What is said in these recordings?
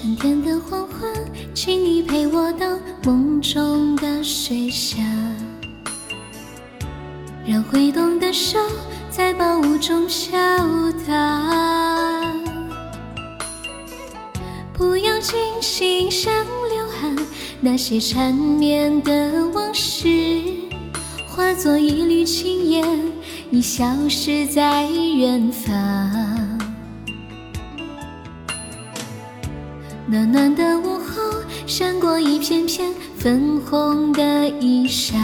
春天的黄昏，请你陪我到梦中的水下，让挥动的手在薄雾中敲打。不要惊醒像流汗那些缠绵的往事，化作一缕青烟，已消失在远方。暖暖的午后，闪过一片片粉红的衣裳。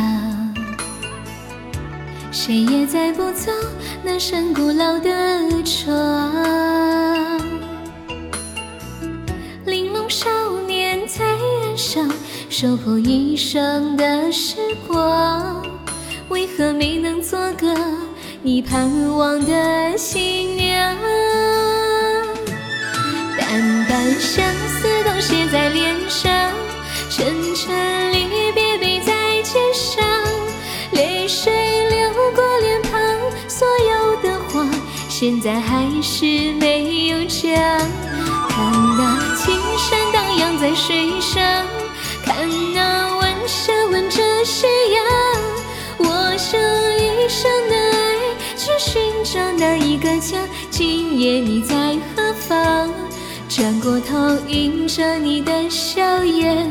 谁也载不走那扇古老的窗。玲珑少年在岸上守候一生的时光，为何没能做个你盼望的新娘？淡相思都写在脸上，沉沉离别背在肩上，泪水流过脸庞，所有的话现在还是没有讲。看那青山荡漾在水上，看那晚霞吻着夕阳，我用一生的爱去寻找那一个家，今夜你在？转过头，迎着你的笑颜，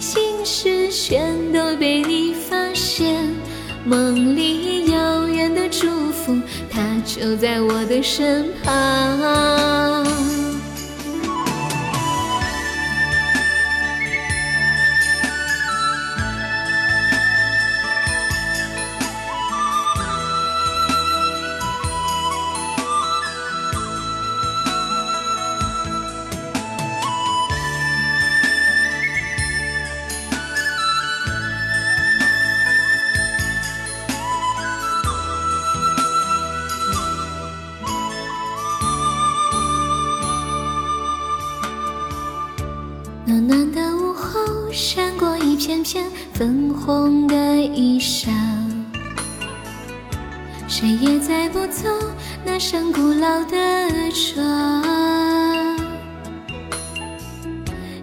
心事全都被你发现。梦里遥远的祝福，它就在我的身旁。片片粉红的衣裳。谁也载不走那扇古老的窗。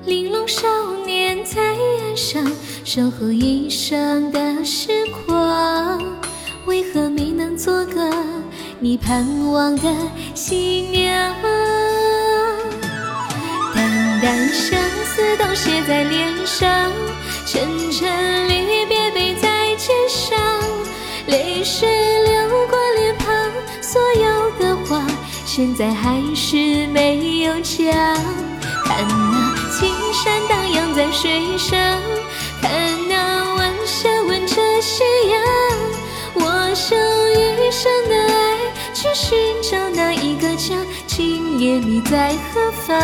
玲珑少年在岸上守候一生的时光，为何没能做个你盼望的新娘？淡淡都写在脸上，沉沉离别背在肩上，泪水流过脸庞，所有的话现在还是没有讲。看那青山荡漾在水上，看那晚霞吻着夕阳，我用一生的爱去寻找那一个家，今夜你在何方？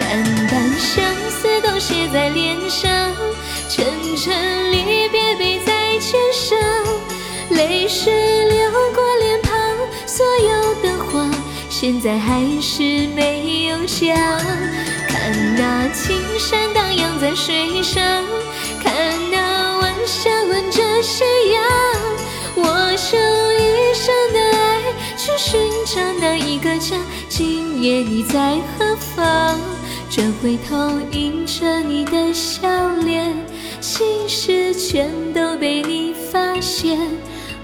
淡淡相都写在脸上，沉沉离别背在肩上，泪水流过脸庞，所有的话现在还是没有讲。看那青山荡漾在水上，看那晚霞吻着夕阳，我用一生的爱去寻找那一个家，今夜你在何方？转回头，迎着你的笑脸，心事全都被你发现。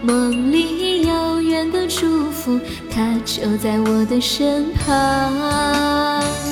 梦里遥远的祝福，它就在我的身旁。